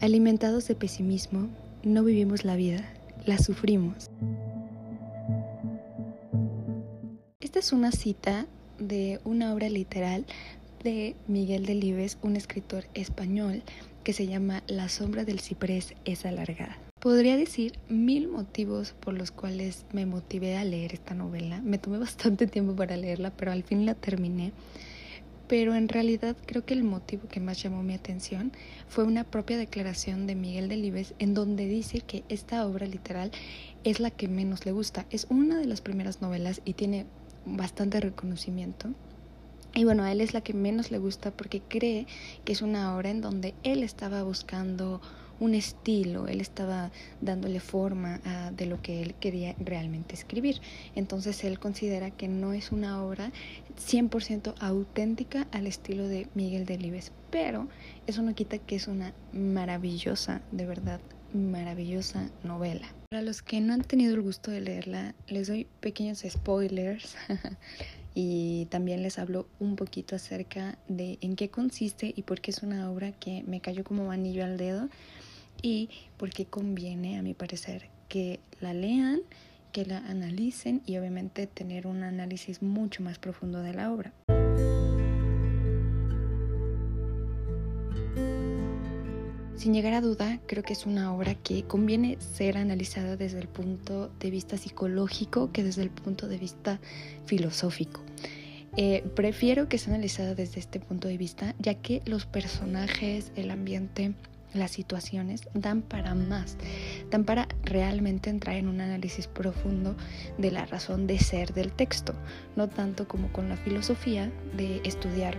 Alimentados de pesimismo, no vivimos la vida, la sufrimos. Esta es una cita de una obra literal de Miguel Delibes, un escritor español que se llama La sombra del ciprés es alargada. Podría decir mil motivos por los cuales me motivé a leer esta novela. Me tomé bastante tiempo para leerla, pero al fin la terminé pero en realidad creo que el motivo que más llamó mi atención fue una propia declaración de Miguel Delibes en donde dice que esta obra literal es la que menos le gusta. Es una de las primeras novelas y tiene bastante reconocimiento. Y bueno, a él es la que menos le gusta porque cree que es una obra en donde él estaba buscando un estilo, él estaba dándole forma a, de lo que él quería realmente escribir. Entonces él considera que no es una obra 100% auténtica al estilo de Miguel Delibes, pero eso no quita que es una maravillosa, de verdad, maravillosa novela. Para los que no han tenido el gusto de leerla, les doy pequeños spoilers y también les hablo un poquito acerca de en qué consiste y por qué es una obra que me cayó como anillo al dedo y por qué conviene, a mi parecer, que la lean, que la analicen y obviamente tener un análisis mucho más profundo de la obra. Sin llegar a duda, creo que es una obra que conviene ser analizada desde el punto de vista psicológico que desde el punto de vista filosófico. Eh, prefiero que sea analizada desde este punto de vista, ya que los personajes, el ambiente, las situaciones dan para más, dan para realmente entrar en un análisis profundo de la razón de ser del texto, no tanto como con la filosofía de estudiar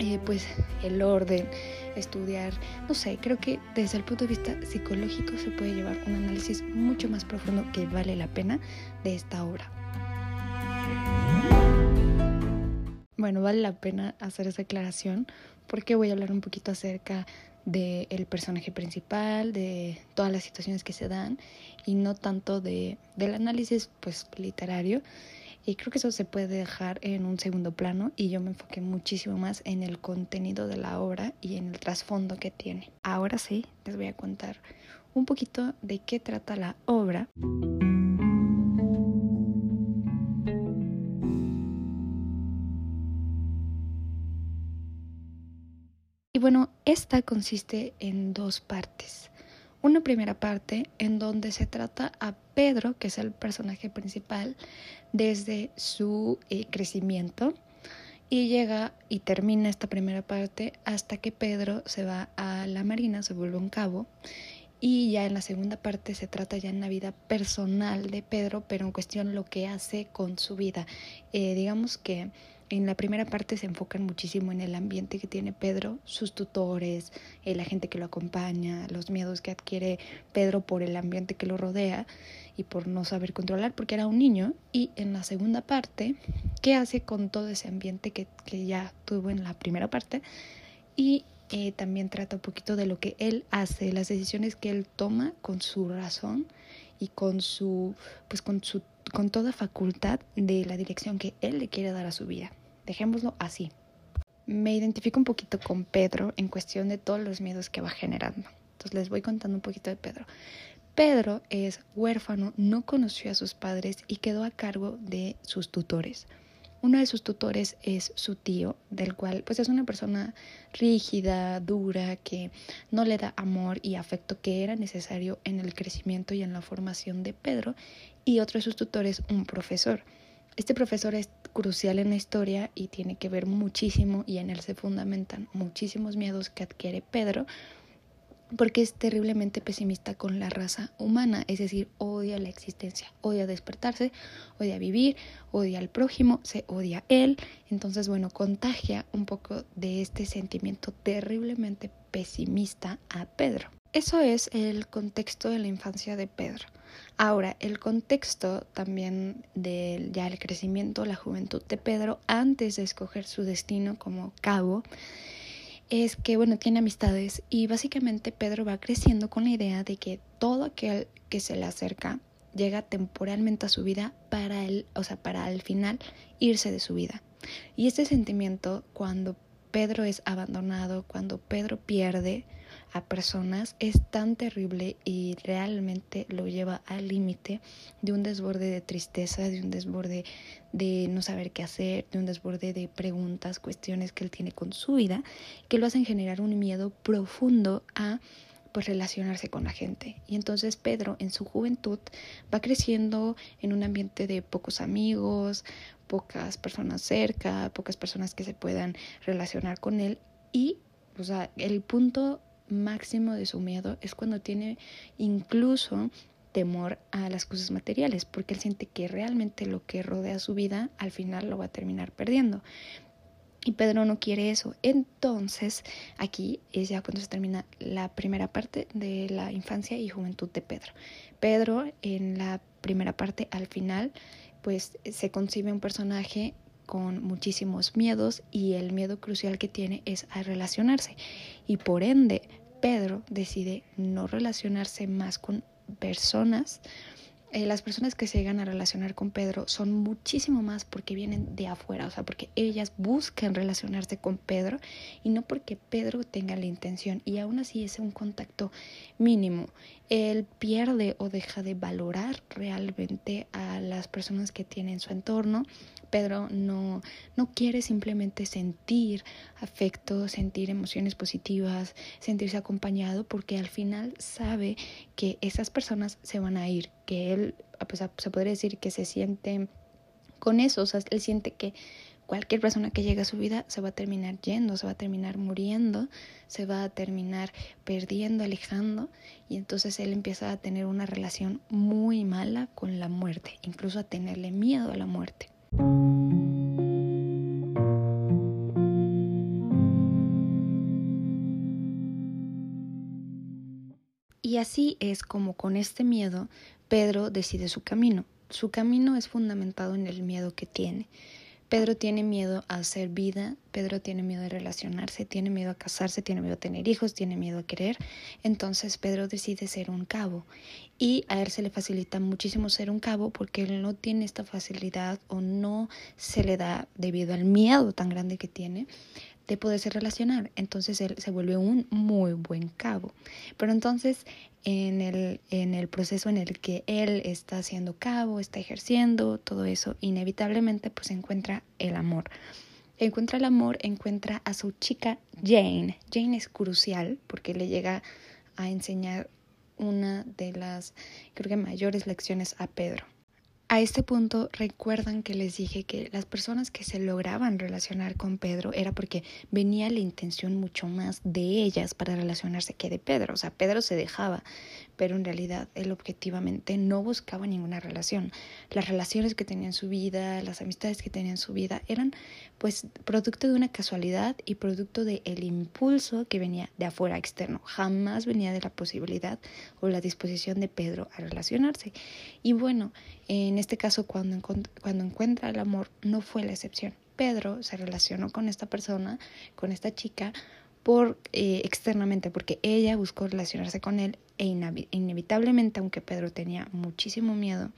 eh, pues el orden, estudiar, no sé, creo que desde el punto de vista psicológico se puede llevar un análisis mucho más profundo que vale la pena de esta obra. Bueno, vale la pena hacer esa aclaración porque voy a hablar un poquito acerca del personaje principal, de todas las situaciones que se dan y no tanto de, del análisis pues literario. Y creo que eso se puede dejar en un segundo plano y yo me enfoqué muchísimo más en el contenido de la obra y en el trasfondo que tiene. Ahora sí, les voy a contar un poquito de qué trata la obra. Esta consiste en dos partes. Una primera parte en donde se trata a Pedro, que es el personaje principal, desde su eh, crecimiento y llega y termina esta primera parte hasta que Pedro se va a la marina, se vuelve un cabo y ya en la segunda parte se trata ya en la vida personal de Pedro, pero en cuestión lo que hace con su vida. Eh, digamos que en la primera parte se enfocan muchísimo en el ambiente que tiene Pedro, sus tutores, eh, la gente que lo acompaña, los miedos que adquiere Pedro por el ambiente que lo rodea y por no saber controlar porque era un niño. Y en la segunda parte, ¿qué hace con todo ese ambiente que, que ya tuvo en la primera parte? Y eh, también trata un poquito de lo que él hace, las decisiones que él toma con su razón y con su, pues con su, con toda facultad de la dirección que él le quiere dar a su vida. Dejémoslo así. Me identifico un poquito con Pedro en cuestión de todos los miedos que va generando. Entonces les voy contando un poquito de Pedro. Pedro es huérfano, no conoció a sus padres y quedó a cargo de sus tutores. Uno de sus tutores es su tío, del cual pues es una persona rígida, dura, que no le da amor y afecto que era necesario en el crecimiento y en la formación de Pedro, y otro de sus tutores, un profesor. Este profesor es crucial en la historia y tiene que ver muchísimo y en él se fundamentan muchísimos miedos que adquiere Pedro porque es terriblemente pesimista con la raza humana, es decir, odia la existencia, odia despertarse, odia vivir, odia al prójimo, se odia él, entonces bueno, contagia un poco de este sentimiento terriblemente pesimista a Pedro. Eso es el contexto de la infancia de Pedro. Ahora, el contexto también del ya el crecimiento, la juventud de Pedro antes de escoger su destino como cabo es que, bueno, tiene amistades y básicamente Pedro va creciendo con la idea de que todo aquel que se le acerca llega temporalmente a su vida para él, o sea, para al final irse de su vida. Y este sentimiento, cuando Pedro es abandonado, cuando Pedro pierde a personas es tan terrible y realmente lo lleva al límite de un desborde de tristeza, de un desborde de no saber qué hacer, de un desborde de preguntas, cuestiones que él tiene con su vida, que lo hacen generar un miedo profundo a pues relacionarse con la gente. Y entonces Pedro en su juventud va creciendo en un ambiente de pocos amigos, pocas personas cerca, pocas personas que se puedan relacionar con él y o sea, el punto máximo de su miedo es cuando tiene incluso temor a las cosas materiales, porque él siente que realmente lo que rodea su vida al final lo va a terminar perdiendo. Y Pedro no quiere eso. Entonces, aquí es ya cuando se termina la primera parte de la infancia y juventud de Pedro. Pedro, en la primera parte, al final, pues se concibe un personaje con muchísimos miedos y el miedo crucial que tiene es a relacionarse. Y por ende, Pedro decide no relacionarse más con personas. Eh, las personas que se llegan a relacionar con Pedro son muchísimo más porque vienen de afuera, o sea, porque ellas buscan relacionarse con Pedro y no porque Pedro tenga la intención y aún así es un contacto mínimo. Él pierde o deja de valorar realmente a las personas que tiene en su entorno Pedro no, no quiere simplemente sentir afecto, sentir emociones positivas, sentirse acompañado, porque al final sabe que esas personas se van a ir, que él, pues, se podría decir que se siente con eso, o sea, él siente que cualquier persona que llegue a su vida se va a terminar yendo, se va a terminar muriendo, se va a terminar perdiendo, alejando, y entonces él empieza a tener una relación muy mala con la muerte, incluso a tenerle miedo a la muerte. Y así es como con este miedo Pedro decide su camino. Su camino es fundamentado en el miedo que tiene. Pedro tiene miedo a hacer vida, Pedro tiene miedo de relacionarse, tiene miedo a casarse, tiene miedo a tener hijos, tiene miedo a querer. Entonces Pedro decide ser un cabo y a él se le facilita muchísimo ser un cabo porque él no tiene esta facilidad o no se le da debido al miedo tan grande que tiene de poderse relacionar. Entonces él se vuelve un muy buen cabo. Pero entonces en el, en el proceso en el que él está haciendo cabo, está ejerciendo todo eso, inevitablemente pues encuentra el amor. Encuentra el amor, encuentra a su chica Jane. Jane es crucial porque le llega a enseñar una de las, creo que mayores lecciones a Pedro. A este punto recuerdan que les dije que las personas que se lograban relacionar con Pedro era porque venía la intención mucho más de ellas para relacionarse que de Pedro. O sea, Pedro se dejaba, pero en realidad él objetivamente no buscaba ninguna relación. Las relaciones que tenía en su vida, las amistades que tenía en su vida eran pues producto de una casualidad y producto del el impulso que venía de afuera externo. Jamás venía de la posibilidad o la disposición de Pedro a relacionarse. Y bueno, en este caso cuando, cuando encuentra el amor no fue la excepción. Pedro se relacionó con esta persona, con esta chica, por eh, externamente, porque ella buscó relacionarse con él e inevitablemente, aunque Pedro tenía muchísimo miedo,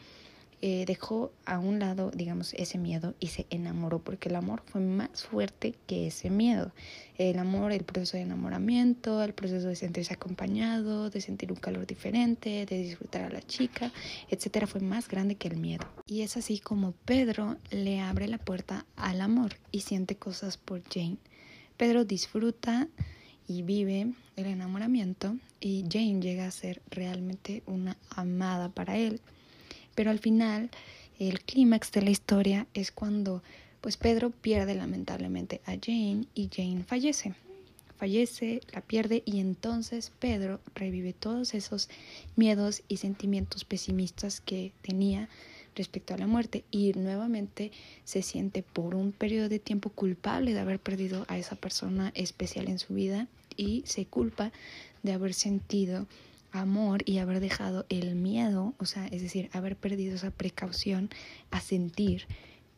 eh, dejó a un lado, digamos, ese miedo y se enamoró, porque el amor fue más fuerte que ese miedo. El amor, el proceso de enamoramiento, el proceso de sentirse acompañado, de sentir un calor diferente, de disfrutar a la chica, etcétera, fue más grande que el miedo. Y es así como Pedro le abre la puerta al amor y siente cosas por Jane. Pedro disfruta y vive el enamoramiento y Jane llega a ser realmente una amada para él. Pero al final, el clímax de la historia es cuando pues Pedro pierde lamentablemente a Jane y Jane fallece. Fallece, la pierde y entonces Pedro revive todos esos miedos y sentimientos pesimistas que tenía respecto a la muerte y nuevamente se siente por un periodo de tiempo culpable de haber perdido a esa persona especial en su vida y se culpa de haber sentido amor y haber dejado el miedo, o sea, es decir, haber perdido esa precaución a sentir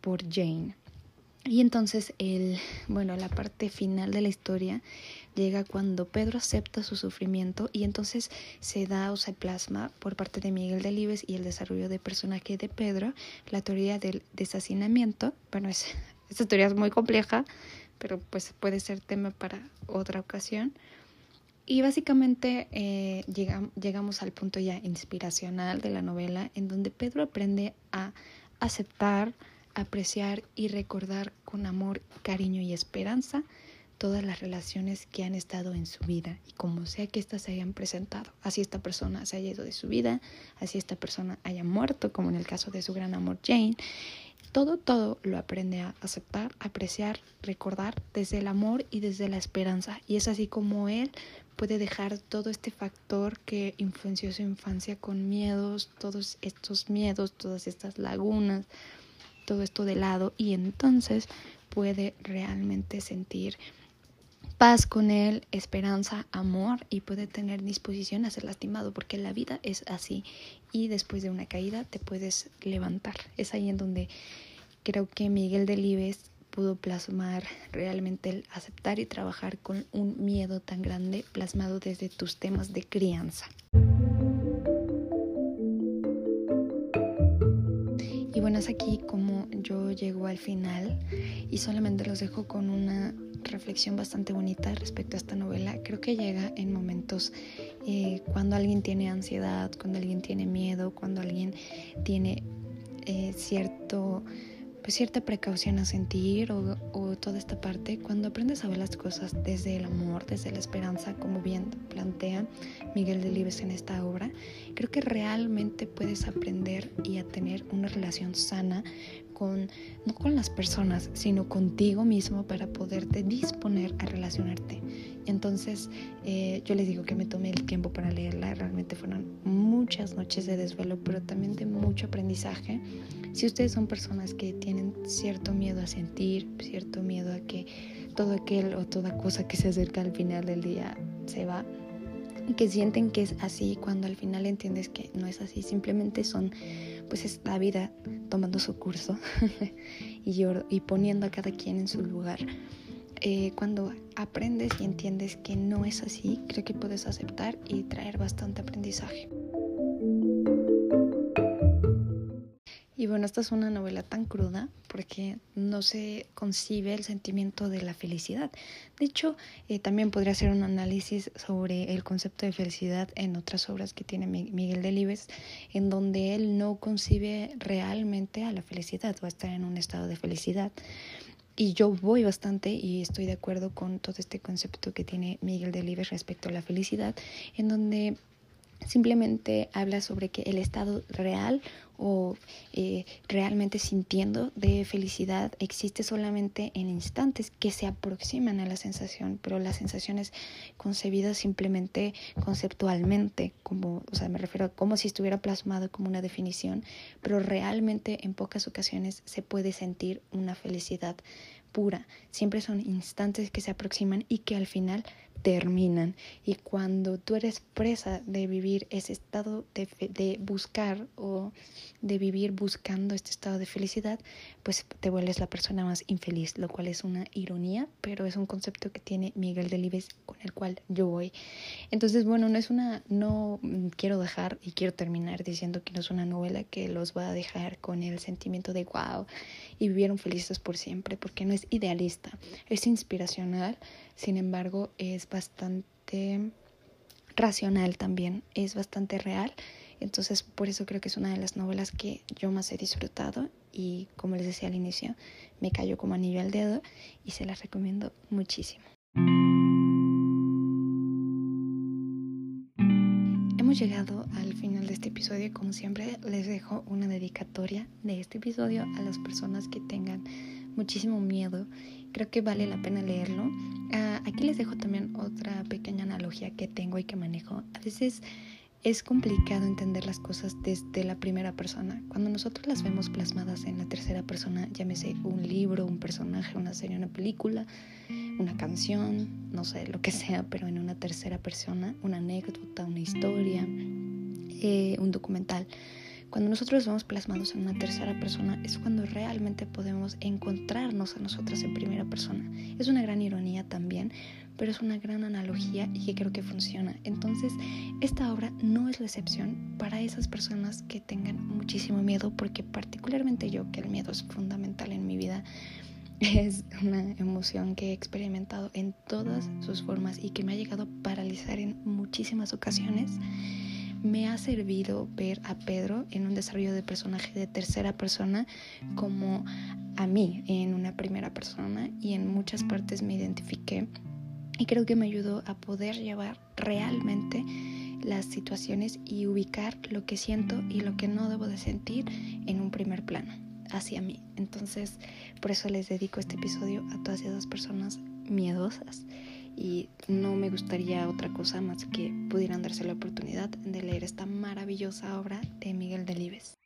por Jane. Y entonces el, bueno, la parte final de la historia llega cuando Pedro acepta su sufrimiento y entonces se da o se plasma por parte de Miguel Delibes y el desarrollo de personaje de Pedro la teoría del desacinamiento. Bueno, es, esta teoría es muy compleja, pero pues puede ser tema para otra ocasión. Y básicamente eh, llegamos al punto ya inspiracional de la novela, en donde Pedro aprende a aceptar, apreciar y recordar con amor, cariño y esperanza todas las relaciones que han estado en su vida y como sea que éstas se hayan presentado. Así esta persona se haya ido de su vida, así esta persona haya muerto, como en el caso de su gran amor Jane. Todo, todo lo aprende a aceptar, apreciar, recordar desde el amor y desde la esperanza. Y es así como él puede dejar todo este factor que influenció su infancia con miedos, todos estos miedos, todas estas lagunas, todo esto de lado y entonces puede realmente sentir paz con él, esperanza, amor y puede tener disposición a ser lastimado porque la vida es así y después de una caída te puedes levantar. Es ahí en donde creo que Miguel Delibes pudo plasmar realmente el aceptar y trabajar con un miedo tan grande plasmado desde tus temas de crianza. Aquí como yo llego al final y solamente los dejo con una reflexión bastante bonita respecto a esta novela. Creo que llega en momentos eh, cuando alguien tiene ansiedad, cuando alguien tiene miedo, cuando alguien tiene eh, cierto pues cierta precaución a sentir o, toda esta parte, cuando aprendes a ver las cosas desde el amor, desde la esperanza, como bien plantea Miguel Delibes en esta obra, creo que realmente puedes aprender y a tener una relación sana no con las personas, sino contigo mismo para poderte disponer a relacionarte. Entonces, eh, yo les digo que me tomé el tiempo para leerla, realmente fueron muchas noches de desvelo, pero también de mucho aprendizaje. Si ustedes son personas que tienen cierto miedo a sentir, cierto miedo a que todo aquel o toda cosa que se acerca al final del día se va, y que sienten que es así cuando al final entiendes que no es así, simplemente son pues es la vida tomando su curso y, y poniendo a cada quien en su lugar. Eh, cuando aprendes y entiendes que no es así, creo que puedes aceptar y traer bastante aprendizaje. Bueno, esta es una novela tan cruda porque no se concibe el sentimiento de la felicidad. De hecho, eh, también podría hacer un análisis sobre el concepto de felicidad en otras obras que tiene Miguel Delibes, en donde él no concibe realmente a la felicidad o a estar en un estado de felicidad. Y yo voy bastante y estoy de acuerdo con todo este concepto que tiene Miguel Delibes respecto a la felicidad, en donde simplemente habla sobre que el estado real o eh, realmente sintiendo de felicidad existe solamente en instantes que se aproximan a la sensación, pero la sensación es concebida simplemente conceptualmente, como, o sea, me refiero a como si estuviera plasmado como una definición, pero realmente en pocas ocasiones se puede sentir una felicidad pura. Siempre son instantes que se aproximan y que al final terminan. Y cuando tú eres presa de vivir ese estado de, de, buscar o de vivir buscando este estado de felicidad, pues te vuelves la persona más infeliz, lo cual es una ironía, pero es un concepto que tiene Miguel Delibes con el cual yo voy. Entonces, bueno, no es una, no quiero dejar y quiero terminar diciendo que no es una novela que los va a dejar con el sentimiento de wow y vivieron felices por siempre, porque no es idealista, es inspiracional, sin embargo, es bastante racional también, es bastante real. Entonces, por eso creo que es una de las novelas que yo más he disfrutado y, como les decía al inicio, me cayó como anillo al dedo y se las recomiendo muchísimo. Hemos llegado al final de este episodio y como siempre les dejo una dedicatoria de este episodio a las personas que tengan muchísimo miedo. Creo que vale la pena leerlo. Ah, aquí les dejo también otra pequeña analogía que tengo y que manejo. A veces es complicado entender las cosas desde la primera persona. Cuando nosotros las vemos plasmadas en la tercera persona, llámese un libro, un personaje, una serie, una película, una canción, no sé, lo que sea, pero en una tercera persona, una anécdota, una historia, eh, un documental. Cuando nosotros vemos plasmados en una tercera persona es cuando realmente podemos encontrarnos a nosotras en primera persona. Es una gran ironía también, pero es una gran analogía y que creo que funciona. Entonces, esta obra no es la excepción para esas personas que tengan muchísimo miedo, porque particularmente yo, que el miedo es fundamental en mi vida, es una emoción que he experimentado en todas sus formas y que me ha llegado a paralizar en muchísimas ocasiones. Me ha servido ver a Pedro en un desarrollo de personaje de tercera persona como a mí en una primera persona y en muchas partes me identifiqué y creo que me ayudó a poder llevar realmente las situaciones y ubicar lo que siento y lo que no debo de sentir en un primer plano hacia mí. Entonces, por eso les dedico este episodio a todas esas personas miedosas y no me gustaría otra cosa más que pudieran darse la oportunidad de leer esta maravillosa obra de Miguel Delibes.